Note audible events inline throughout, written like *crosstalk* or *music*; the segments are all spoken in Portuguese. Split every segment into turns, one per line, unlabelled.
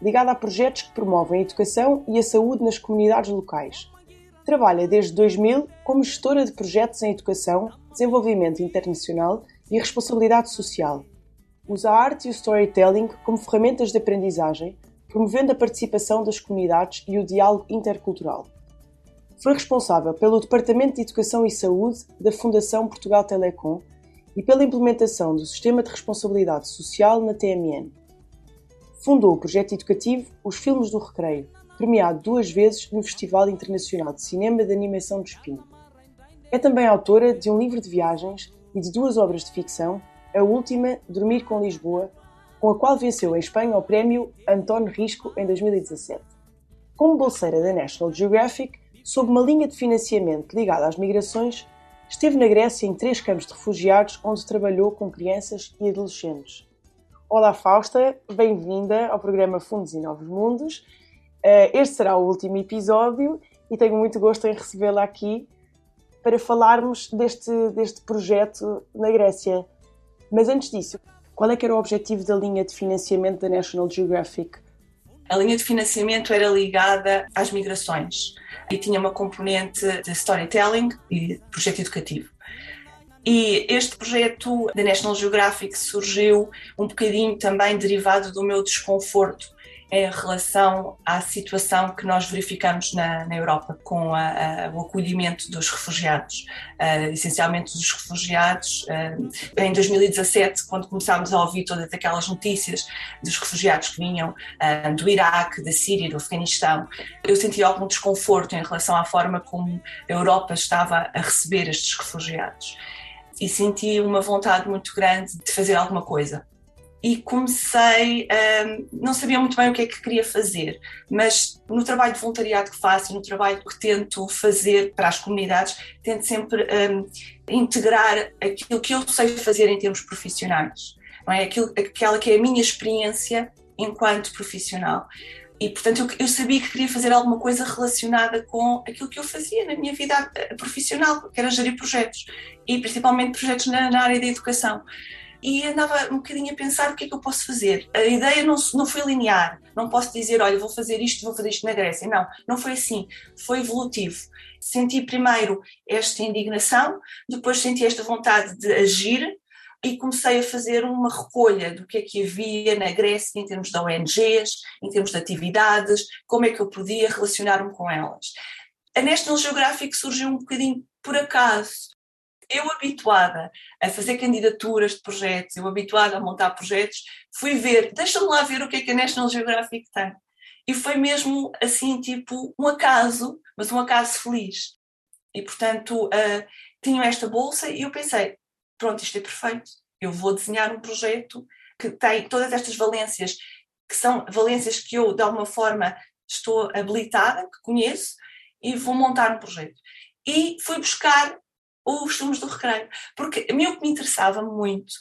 ligada a projetos que promovem a educação e a saúde nas comunidades locais. Trabalha desde 2000 como gestora de projetos em educação, desenvolvimento internacional e responsabilidade social. Usa a arte e o storytelling como ferramentas de aprendizagem, promovendo a participação das comunidades e o diálogo intercultural. Foi responsável pelo Departamento de Educação e Saúde da Fundação Portugal Telecom e pela implementação do Sistema de Responsabilidade Social na TMN. Fundou o projeto educativo Os Filmes do Recreio, premiado duas vezes no Festival Internacional de Cinema de Animação do Espinho. É também autora de um livro de viagens e de duas obras de ficção, a última, Dormir com Lisboa, com a qual venceu em Espanha o prémio António Risco em 2017. Como bolseira da National Geographic, sob uma linha de financiamento ligada às migrações, esteve na Grécia em três campos de refugiados onde trabalhou com crianças e adolescentes. Olá Fausta, bem-vinda ao programa Fundos e Novos Mundos. Eh, este será o último episódio e tenho muito gosto em recebê-la aqui para falarmos deste, deste projeto na Grécia. Mas antes disso, qual é que era o objetivo da linha de financiamento da National Geographic?
A linha de financiamento era ligada às migrações e tinha uma componente de storytelling e projeto educativo. E este projeto da National Geographic surgiu um bocadinho também derivado do meu desconforto em relação à situação que nós verificamos na, na Europa com a, a, o acolhimento dos refugiados, uh, essencialmente dos refugiados. Uh, em 2017, quando começámos a ouvir todas aquelas notícias dos refugiados que vinham uh, do Iraque, da Síria, do Afeganistão, eu senti algum desconforto em relação à forma como a Europa estava a receber estes refugiados. E senti uma vontade muito grande de fazer alguma coisa e comecei, um, não sabia muito bem o que é que queria fazer, mas no trabalho de voluntariado que faço no trabalho que tento fazer para as comunidades, tento sempre um, integrar aquilo que eu sei fazer em termos profissionais, não é? Aquilo, aquela que é a minha experiência enquanto profissional. E, portanto, eu, eu, sabia que queria fazer alguma coisa relacionada com aquilo que eu fazia na minha vida profissional, que era gerir projetos, e principalmente projetos na, na área da educação e andava um bocadinho a pensar o que é que eu posso fazer. A ideia não, não foi linear, não posso dizer, olha, vou fazer isto, vou fazer isto na Grécia. Não, não foi assim, foi evolutivo. Senti primeiro esta indignação, depois senti esta vontade de agir e comecei a fazer uma recolha do que é que havia na Grécia em termos de ONGs, em termos de atividades, como é que eu podia relacionar-me com elas. A National Geographic surgiu um bocadinho por acaso eu habituada a fazer candidaturas de projetos, eu habituada a montar projetos, fui ver, deixa-me lá ver o que é que a National Geographic tem. E foi mesmo assim, tipo, um acaso, mas um acaso feliz. E portanto, uh, tinham esta bolsa e eu pensei, pronto, isto é perfeito. Eu vou desenhar um projeto que tem todas estas valências, que são valências que eu, de alguma forma, estou habilitada, que conheço, e vou montar um projeto. E fui buscar os filmes do recreio. Porque a mim o que me interessava muito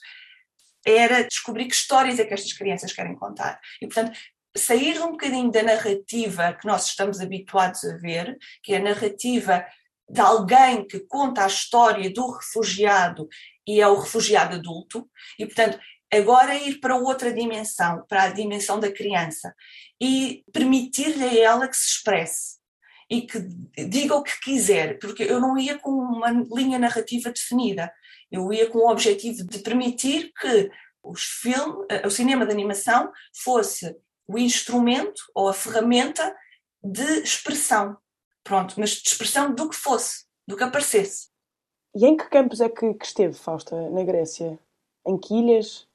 era descobrir que histórias é que estas crianças querem contar. E, portanto, sair um bocadinho da narrativa que nós estamos habituados a ver, que é a narrativa de alguém que conta a história do refugiado e é o refugiado adulto, e, portanto, agora ir para outra dimensão, para a dimensão da criança, e permitir-lhe a ela que se expresse e que diga o que quiser, porque eu não ia com uma linha narrativa definida, eu ia com o objetivo de permitir que os filme, eh, o cinema de animação fosse o instrumento ou a ferramenta de expressão, pronto, mas de expressão do que fosse, do que aparecesse.
E em que campos é que, que esteve, Fausta, na Grécia? Em que ilhas?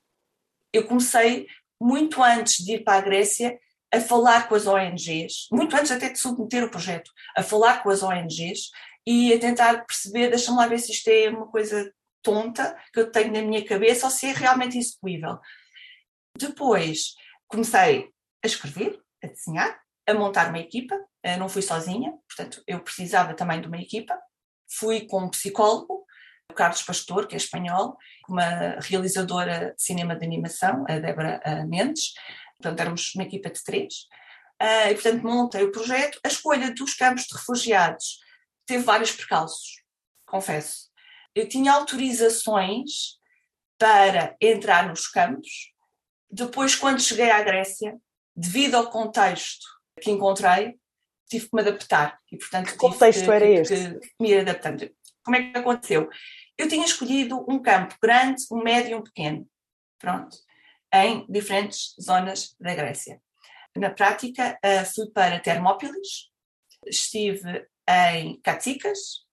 Eu comecei muito antes de ir para a Grécia a falar com as ONGs, muito antes até de submeter o projeto, a falar com as ONGs e a tentar perceber, deixa-me lá ver se isto é uma coisa tonta que eu tenho na minha cabeça ou se é realmente execuível. Depois comecei a escrever, a desenhar, a montar uma equipa, eh, não fui sozinha, portanto eu precisava também de uma equipa. Fui com um psicólogo, o Carlos Pastor, que é espanhol, uma realizadora de cinema de animação, a Débora eh, Mendes, portanto éramos uma equipa de três, eh, e portanto montei o projeto. A escolha dos campos de refugiados teve vários percalços, confesso. Eu tinha autorizações para entrar nos campos, depois quando cheguei à Grécia, devido ao contexto que encontrei, tive que me adaptar. E, portanto,
que contexto
que,
era
que,
este?
Que me adaptando. Como é que aconteceu? Eu tinha escolhido um campo grande, um médio e um pequeno. Pronto. Em diferentes zonas da Grécia. Na prática, eh, fui para Termópilis, estive em Katsikas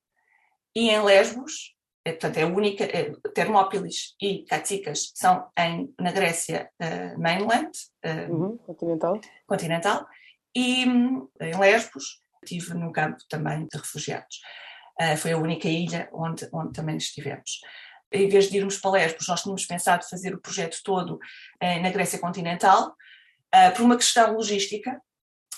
e em Lesbos, é, portanto é a única, é, Termópilis e Katsikas são em, na Grécia uh, mainland,
uh, uhum, continental.
continental, e em Lesbos estive num campo também de refugiados. Uh, foi a única ilha onde, onde também estivemos. Em vez de irmos para Lesbos, nós tínhamos pensado fazer o projeto todo uh, na Grécia continental, uh, por uma questão logística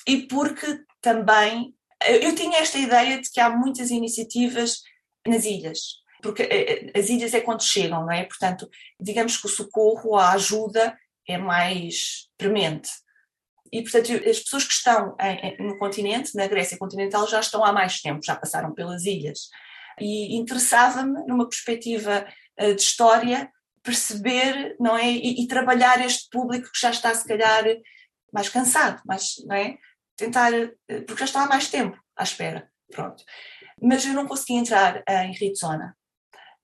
e porque também eu tinha esta ideia de que há muitas iniciativas nas ilhas, porque as ilhas é quando chegam, não é? Portanto, digamos que o socorro, a ajuda é mais premente. E, portanto, as pessoas que estão no continente, na Grécia continental, já estão há mais tempo, já passaram pelas ilhas. E interessava-me, numa perspectiva de história, perceber, não é? E, e, trabalhar este público que já está, se calhar, mais cansado, mais, não é? Tentar, porque já está há mais tempo à espera, pronto. Mas eu não consegui entrar em Rizona,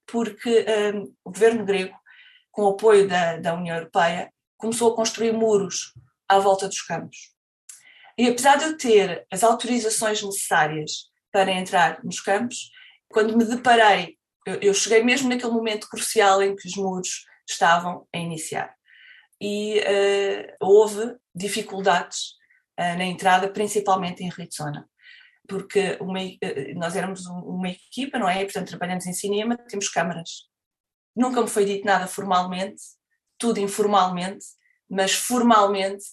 porque um, o governo grego, com o apoio da, da União Europeia, começou a construir muros à volta dos campos. E apesar de eu ter as autorizações necessárias para entrar nos campos, quando me deparei, eu, cheguei mesmo naquele momento crucial em que os muros estavam a iniciar. E uh, houve dificuldades uh, na entrada, principalmente em Rizona porque uma, eh, nós éramos uma equipa, não é? Portanto, trabalhamos em cinema, temos câmaras. Nunca me foi dito nada formalmente, tudo informalmente, mas formalmente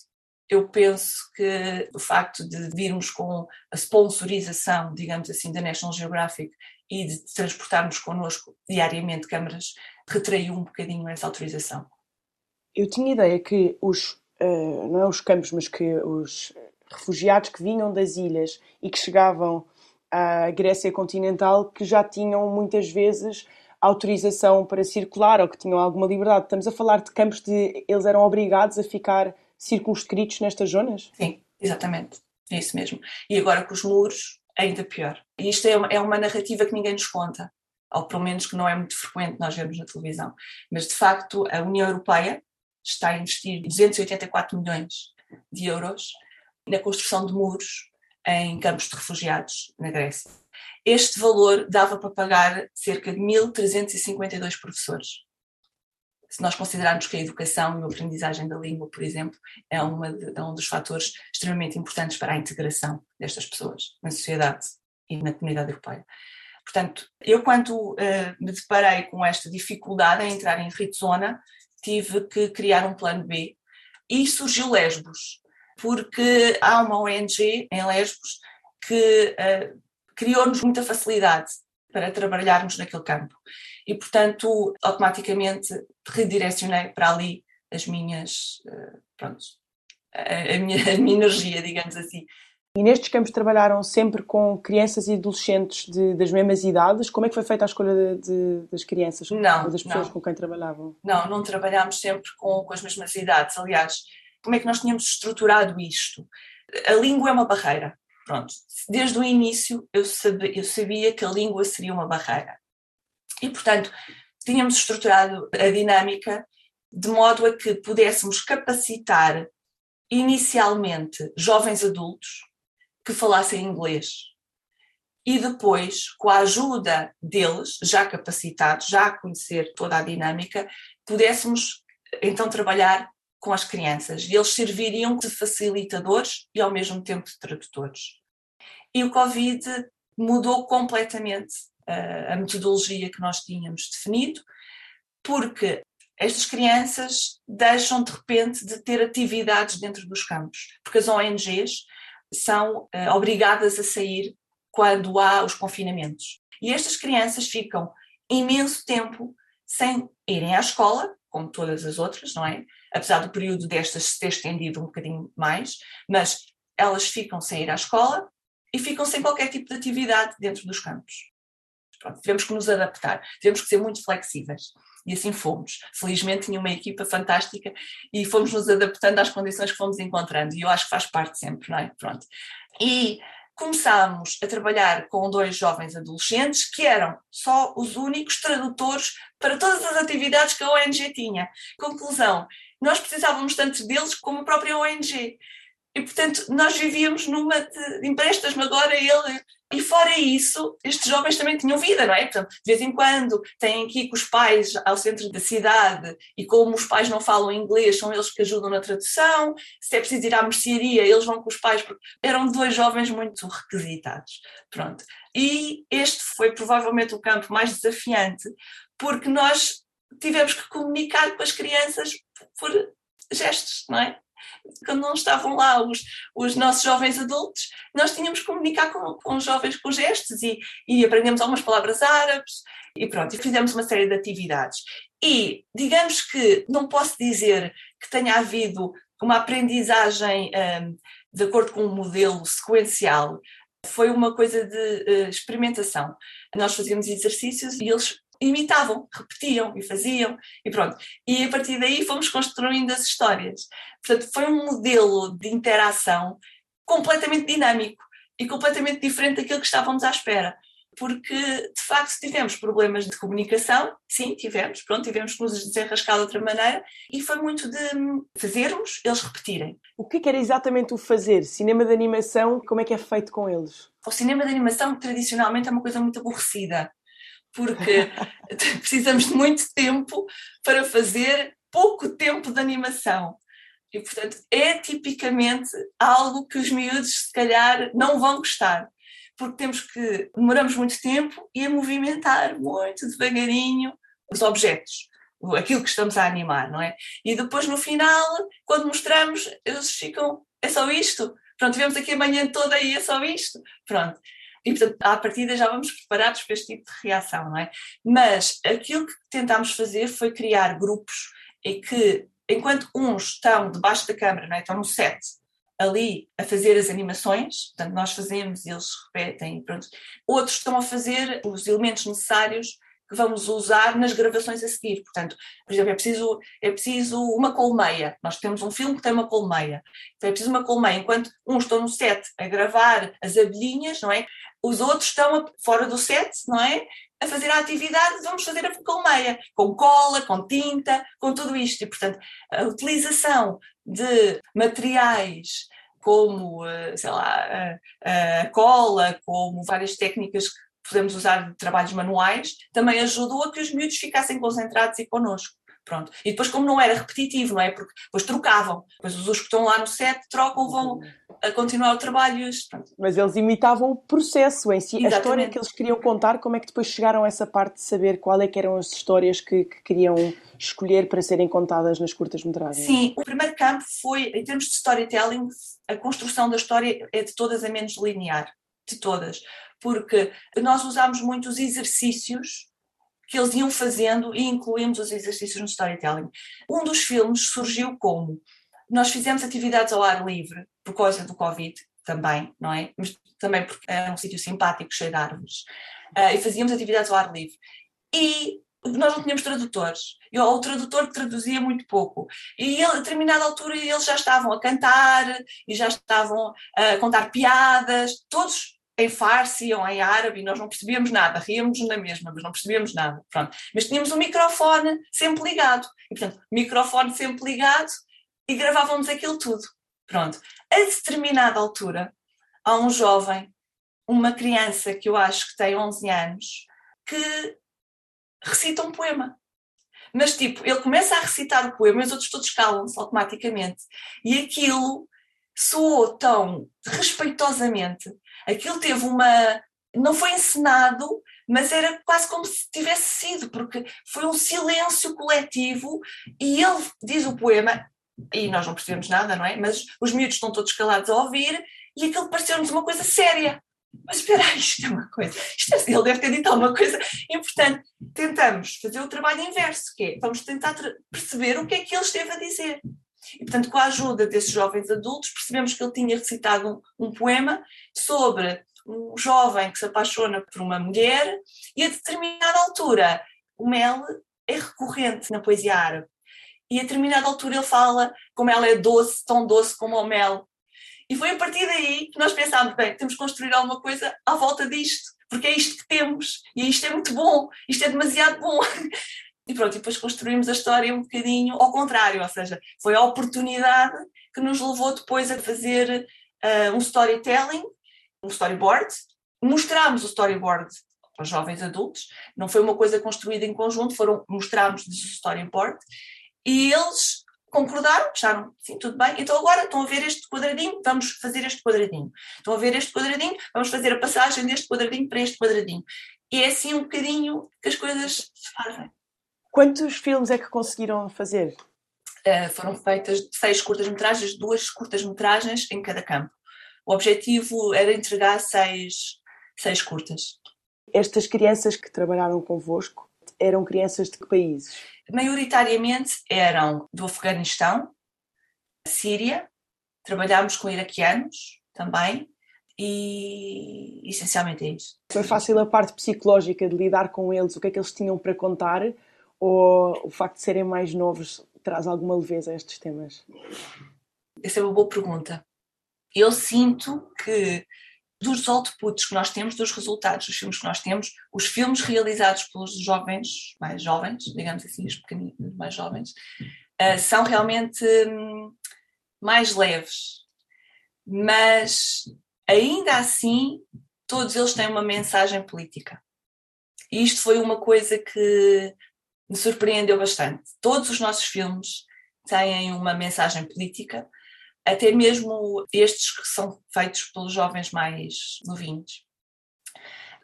eu penso que o facto de virmos com a sponsorização, digamos assim, da National Geographic e de transportarmos connosco diariamente câmaras, retraiu um bocadinho essa autorização.
Eu tinha ideia que os, uh, não é os campos, mas que os refugiados que vinham das ilhas e que chegavam à Grécia continental que já tinham muitas vezes autorização para circular ou que tinham alguma liberdade. Estamos a falar de campos de eles eram obrigados a ficar circunscritos nestas zonas?
Sim, exatamente. É isso mesmo. E agora com os muros, ainda pior. E isto é uma, é uma narrativa que ninguém nos conta, ou pelo menos que não é muito frequente nós vermos na televisão. Mas de facto, a União Europeia está a investir 284 milhões de euros na construção de muros em campos de refugiados na Grécia. Este valor dava para pagar cerca de 1.352 professores. Se nós considerarmos que a educação e a aprendizagem da língua, por exemplo, é, de, é um dos fatores extremamente importantes para a integração destas pessoas na sociedade e na comunidade europeia. Portanto, eu quando uh, me deparei com esta dificuldade em entrar em Rizona, tive que criar um plano B e surgiu Lesbos, porque há uma ONG em Lesbos que uh, criou-nos muita facilidade para trabalharmos naquele campo. E, portanto, automaticamente redirecionei para ali as minhas, uh, pronto, a, a, minha, *laughs* a minha energia, digamos assim.
E nestes campos trabalharam sempre com crianças e adolescentes de, das mesmas idades? Como é que foi feita a escolha de, de, das crianças?
Não,
das pessoas
não.
com quem trabalhavam?
Não, não trabalhámos sempre com, com as mesmas idades. Aliás, como é que nós tínhamos estruturado isto? A língua é uma barreira. Pronto. Desde o início eu sabia, eu sabia que a língua seria uma barreira. E, portanto, tínhamos estruturado a dinâmica de modo a que pudéssemos capacitar inicialmente jovens adultos que falassem inglês. E depois, com a ajuda deles, já capacitados, já a conhecer toda a dinâmica, pudéssemos então trabalhar com as crianças e eles serviriam de facilitadores e ao mesmo tempo de tradutores. E o Covid mudou completamente uh, a metodologia que nós tínhamos definido, porque estas crianças deixam de repente de ter atividades dentro dos campos, porque as ONGs são uh, obrigadas a sair quando há os confinamentos. E estas crianças ficam imenso tempo sem irem à escola, como todas as outras, não é? Apesar do período destas ter estendido um bocadinho mais, mas elas ficam sem ir à escola e ficam sem qualquer tipo de atividade dentro dos campos. Pronto, tivemos que nos adaptar, tivemos que ser muito flexíveis. E assim fomos. Felizmente tinha uma equipa fantástica e fomos nos adaptando às condições que fomos encontrando. E eu acho que faz parte sempre, não é? Pronto. E começámos a trabalhar com dois jovens adolescentes que eram só os únicos tradutores para todas as atividades que a ONG tinha. Conclusão, nós precisávamos tanto deles como a própria ONG. E, portanto, nós vivíamos numa de emprestas-me agora ele. E fora isso, estes jovens também tinham vida, não é? Portanto, de vez em quando têm ir com os pais ao centro da cidade e como os pais não falam inglês, são eles que ajudam na tradução. Se é preciso ir à mercearia, eles vão com os pais, eram dois jovens muito requisitados. Pronto. E este foi provavelmente o campo mais desafiante, porque nós tivemos que comunicar com as crianças por gestos, não é? quando não estavam lá os, os nossos jovens adultos, nós tínhamos que comunicar com, com os jovens com gestos e, e aprendemos algumas palavras árabes e pronto, e fizemos uma série de atividades. E digamos que não posso dizer que tenha havido uma aprendizagem um, de acordo com um modelo sequencial, foi uma coisa de uh, experimentação. Nós fazíamos exercícios e eles imitavam, repetiam e faziam e pronto. E a partir daí fomos construindo as histórias. Portanto, foi um modelo de interação completamente dinâmico e completamente diferente daquilo que estávamos à espera. Porque, de facto, tivemos problemas de comunicação, sim, tivemos, pronto, tivemos que nos desenrascar de outra maneira, e foi muito de fazermos, eles repetirem.
O que, é que era exatamente o fazer? Cinema de animação, como é que é feito com eles?
O cinema de animação, tradicionalmente, é uma coisa muito aborrecida porque *laughs* precisamos de muito tempo para fazer pouco tempo de animação. E, portanto, é tipicamente algo que os miúdos, se calhar, não vão gostar, porque temos que, demoramos muito tempo e a movimentar muito devagarinho os objetos, aquilo que estamos a animar, não é? E depois, no final, quando mostramos, eles ficam, é só isto? Pronto, tivemos aqui a manhã toda e é só isto? Pronto. E, portanto, à partida já vamos preparados para este tipo de reação, não é? Mas aquilo que tentámos fazer foi criar grupos em que, enquanto uns estão debaixo da câmara, não é? estão no set, ali a fazer as animações, portanto, nós fazemos, eles repetem, pronto. Outros estão a fazer os elementos necessários que vamos usar nas gravações a seguir. Portanto, por exemplo, é preciso, é preciso uma colmeia. Nós temos um filme que tem uma colmeia. Então é preciso uma colmeia. Enquanto uns estão no set a gravar as abelhinhas, não é? Os outros estão fora do set, não é? A fazer a atividade, vamos fazer a colmeia, com cola, com tinta, com tudo isto. E, portanto, a utilização de materiais como, eh, sei lá, a, a cola, como várias técnicas podemos usar trabalhos manuais, também ajudou a que os miúdos ficassem concentrados e connosco. Pronto. E depois, como não era repetitivo, não é? Porque depois trocavam. Depois os que estão lá no set trocam, vão a continuar o trabalho. Pronto.
Mas eles imitavam o processo em si, Exatamente. a história que eles queriam contar, como é que depois chegaram a essa parte de saber qual é que eram as histórias que, que queriam escolher para serem contadas nas curtas-metragens?
Sim, o primeiro campo foi, em termos de storytelling, a construção da história é de todas a menos linear. De todas porque nós usámos muito os exercícios que eles iam fazendo e incluímos os exercícios no storytelling. Um dos filmes surgiu como nós fizemos atividades ao ar livre por causa do Covid também, não é? Mas também porque era um sítio simpático, cheio de árvores. Uh, e fazíamos atividades ao ar livre. E nós não tínhamos tradutores. E o tradutor traduzia muito pouco. E ele, a determinada altura eles já estavam a cantar e já estavam a contar piadas, todos em farsi ou em árabe nós não percebíamos nada, ríamos na mesma, mas não percebíamos nada. Pronto. Mas tínhamos um microfone sempre ligado. E, portanto, microfone sempre ligado e gravávamos aquilo tudo. Pronto. A determinada altura, há um jovem, uma criança que eu acho que tem 11 anos, que recita um poema. Mas, tipo, ele começa a recitar o poema e os outros todos calam-se automaticamente. E aquilo soou tão respeitosamente, aquilo teve uma. não foi encenado, mas era quase como se tivesse sido, porque foi um silêncio coletivo e ele diz o poema, e nós não percebemos nada, não é? Mas os miúdos estão todos calados a ouvir e aquilo pareceu-nos uma coisa séria. Mas espera aí, isto é uma coisa, isto é, ele deve ter dito alguma coisa importante. Tentamos fazer o trabalho inverso, que é, vamos tentar perceber o que é que ele esteve a dizer. E, portanto, com a ajuda desses jovens adultos, percebemos que ele tinha recitado um, um poema sobre um jovem que se apaixona por uma mulher e a determinada altura o mel é recorrente na poesia árabe. E a determinada altura ele fala como ela é doce, tão doce como o mel. E foi a partir daí que nós pensámos, bem, temos que construir alguma coisa à volta disto, porque é isto que temos, e isto é muito bom, isto é demasiado bom. *laughs* E pronto, e depois construímos a história um bocadinho ao contrário, ou seja, foi a oportunidade que nos levou depois a fazer uh, um storytelling um storyboard, mostrámos o storyboard aos jovens adultos, não foi uma coisa construída em conjunto, foram mostrarmos o storyboard e eles concordaram, acharam, sim, tudo bem, então agora estão a ver este quadradinho, vamos fazer este quadradinho. Estão a ver este quadradinho, vamos fazer a passagem deste quadradinho para este quadradinho. E é assim um bocadinho que as coisas se fazem.
Quantos filmes é que conseguiram fazer?
Uh, foram feitas seis curtas-metragens, duas curtas-metragens em cada campo. O objetivo era entregar seis, seis curtas.
Estas crianças que trabalharam convosco eram crianças de que países?
Maioritariamente eram do Afeganistão, Síria, trabalhámos com iraquianos também e essencialmente é isso.
Foi fácil a parte psicológica de lidar com eles, o que é que eles tinham para contar ou o facto de serem mais novos traz alguma leveza a estes temas?
Essa é uma boa pergunta eu sinto que dos outputs que nós temos, dos resultados dos filmes que nós temos, os filmes realizados pelos jovens, mais jovens, digamos assim, os pequeninos mais jovens, uh, são realmente um, mais leves. Mas ainda assim, todos eles têm uma mensagem política. E isto foi uma coisa que me surpreendeu bastante. Todos os nossos filmes têm uma mensagem política, até mesmo estes que são feitos pelos jovens mais novinhos.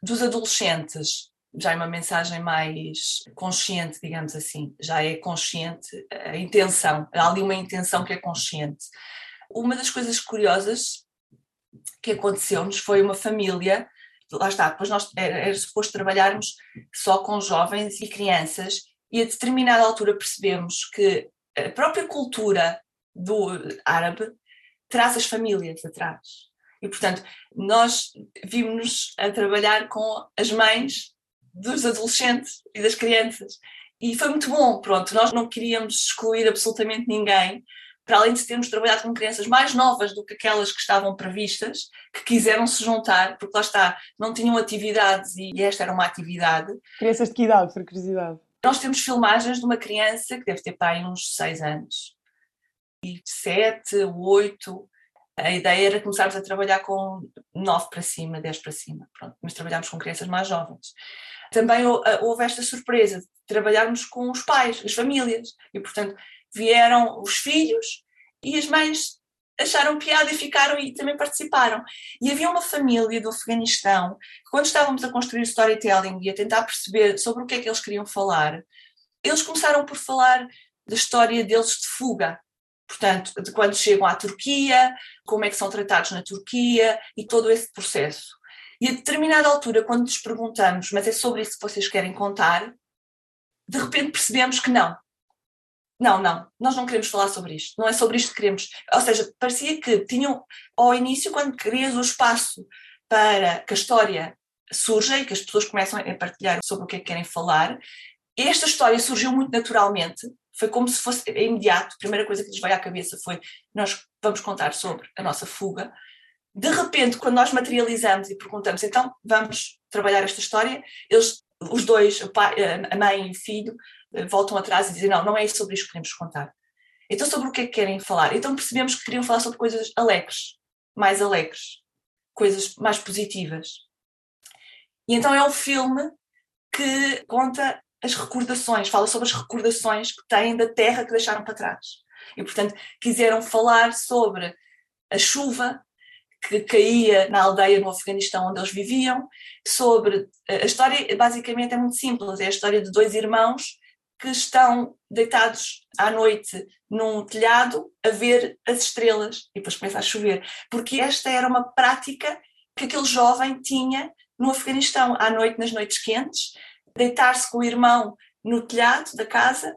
Dos adolescentes, já é uma mensagem mais consciente, digamos assim, já é consciente a intenção, há ali uma intenção que é consciente. Uma das coisas curiosas que aconteceu-nos foi uma família, lá está, depois nós era, era suposto trabalharmos só com jovens e crianças, e a determinada altura percebemos que a própria cultura do árabe traz as famílias atrás. E, portanto, nós vimos-nos a trabalhar com as mães dos adolescentes e das crianças. E foi muito bom, pronto, nós não queríamos excluir absolutamente ninguém, para além de termos trabalhado com crianças mais novas do que aquelas que estavam previstas, que quiseram se juntar, porque lá está, não tinham atividades e esta era uma atividade.
Crianças de que idade, por curiosidade?
Nós temos filmagens de uma criança que deve ter pai uns seis anos, e sete, oito. A ideia era começarmos a trabalhar com nove para cima, dez para cima, pronto, mas trabalhámos com crianças mais jovens. Também houve esta surpresa de trabalharmos com os pais, as famílias, e portanto vieram os filhos e as mães acharam piada e ficaram e também participaram. E havia uma família do Afeganistão que, quando estávamos a construir o storytelling e a tentar perceber sobre o que é que eles queriam falar, eles começaram por falar da história deles de fuga portanto, de quando chegam à Turquia, como é que são tratados na Turquia e todo esse processo. E a determinada altura, quando lhes perguntamos, mas é sobre isso que vocês querem contar, de repente percebemos que não. Não, não, nós não queremos falar sobre isto, não é sobre isto que queremos. Ou seja, parecia que tinham, ao início, quando crias o espaço para que a história surja e que as pessoas começam a partilhar sobre o que é que querem falar, esta história surgiu muito naturalmente, foi como se fosse imediato. A primeira coisa que lhes veio à cabeça foi: nós vamos contar sobre a nossa fuga. De repente, quando nós materializamos e perguntamos, então vamos trabalhar esta história, eles, os dois, pai, a mãe e o filho, voltam atrás e dizem: não, não é sobre isto que queremos contar. Então, sobre o que é que querem falar? Então percebemos que queriam falar sobre coisas alegres, mais alegres, coisas mais positivas. E então é um filme que conta as recordações, fala sobre as recordações que têm da terra que deixaram para trás. E, portanto, quiseram falar sobre a chuva que caía na aldeia no Afeganistão onde eles viviam, sobre a história basicamente é muito simples, é a história de dois irmãos que estão deitados à noite num telhado a ver as estrelas e depois começa a chover, porque esta era uma prática que aquele jovem tinha no Afeganistão, à noite, nas noites quentes, deitar-se com o irmão no telhado da casa,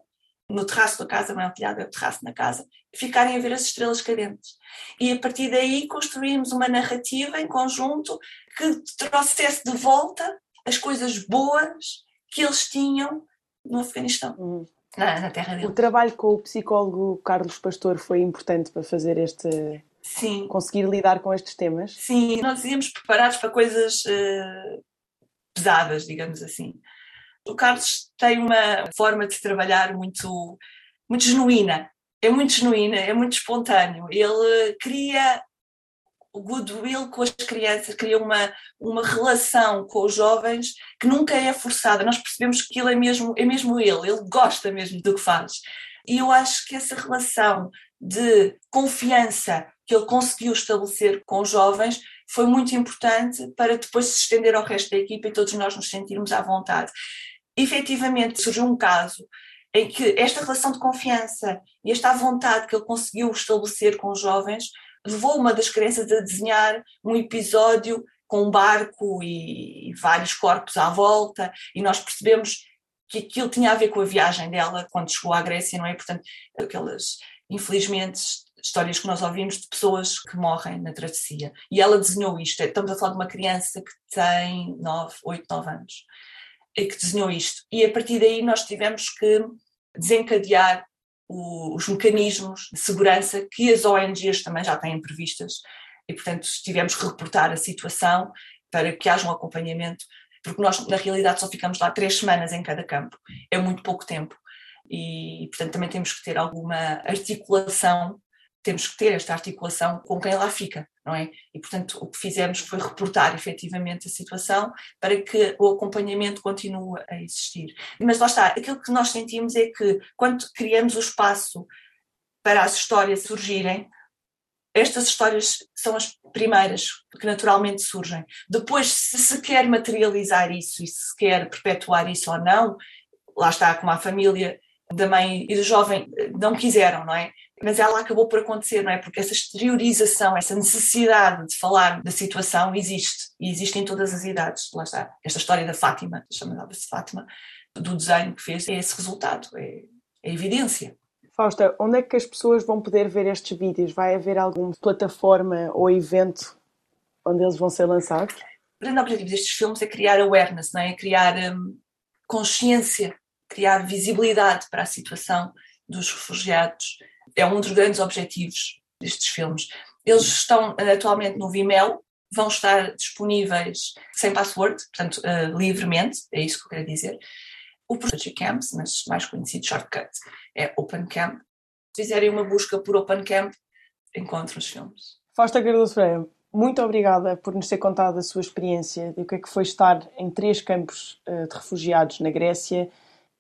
no terraço da casa, não é o telhado, é o terraço na casa, e ficarem a ver as estrelas cadentes. E a partir daí construímos uma narrativa em conjunto que trouxesse de volta as coisas boas que eles tinham no Afeganistão. Uhum. Na, na, terra deles.
O trabalho com o psicólogo Carlos Pastor foi importante para fazer este.
Sim.
Conseguir lidar com estes temas?
Sim, nós íamos preparados para coisas uh, pesadas, digamos assim. O Carlos tem uma forma de trabalhar muito, muito genuína. É muito genuína, é muito espontâneo. Ele cria o goodwill com as crianças, cria uma, uma relação com os jovens que nunca é forçada. Nós percebemos que ele é mesmo, é mesmo ele, ele gosta mesmo do que faz. E eu acho que essa relação de confiança que ele conseguiu estabelecer com os jovens foi muito importante para depois se estender ao resto da equipa e todos nós nos sentirmos à vontade. Efetivamente, surgiu um caso em que esta relação de confiança e esta vontade que ele conseguiu estabelecer com os jovens levou uma das crianças a desenhar um episódio com um barco e vários corpos à volta, e nós percebemos que aquilo tinha a ver com a viagem dela quando chegou à Grécia, não é? Portanto, aquelas, infelizmente, histórias que nós ouvimos de pessoas que morrem na travessia. E ela desenhou isto. Estamos a falar de uma criança que tem 9, 8, 9 anos, e que desenhou isto. E a partir daí nós tivemos que desencadear os mecanismos de segurança que as ONGs também já têm previstas. E, portanto, tivemos que reportar a situação para que haja um acompanhamento, porque nós, na realidade, só ficamos lá três semanas em cada campo, é muito pouco tempo. E, portanto, também temos que ter alguma articulação temos que ter esta articulação com quem lá fica, não é? E, portanto, o que fizemos foi reportar efetivamente a situação para que o acompanhamento continue a existir. Mas lá está, aquilo que nós sentimos é que quando criamos o espaço para as histórias surgirem, estas histórias são as primeiras que naturalmente surgem. Depois, se se quer materializar isso e se quer perpetuar isso ou não, lá está, como a família da mãe e do jovem não quiseram, não é? Mas ela acabou por acontecer, não é? Porque essa exteriorização, essa necessidade de falar da situação existe, e existe em todas as idades. Lá está, esta história da Fátima, chamava-se Fátima, do desenho que fez, é esse resultado, é, é evidência.
Fausta, onde é que as pessoas vão poder ver estes vídeos? Vai haver alguma plataforma ou evento onde eles vão ser lançados?
O grande objetivo destes filmes é criar awareness, não é? criar um, consciência, criar visibilidade para a situação dos refugiados é um dos grandes objetivos destes filmes. Eles estão eh, atualmente no Vimeo, vão estar disponíveis sem password, portanto, uh, livremente, é isso que eu quero dizer. O projeto Camps, mas mais conhecido shortcut, é OpenCamp. Se fizerem uma busca por OpenCamp, encontram os filmes.
Fausta Cardoso Freire, muito obrigada por nos ter contado a sua experiência de o que é que foi estar em três campos uh, de refugiados na Grécia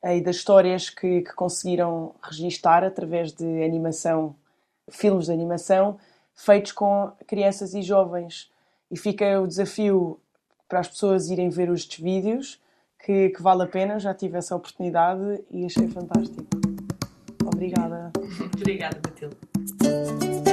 e das histórias que, que conseguiram registar através de animação, filmes de animação, feitos com crianças e jovens. E fica o desafio para as pessoas irem ver os vídeos, que, que vale a pena, já tive essa oportunidade e achei fantástico. Obrigada. *laughs*
Obrigada, Matilde.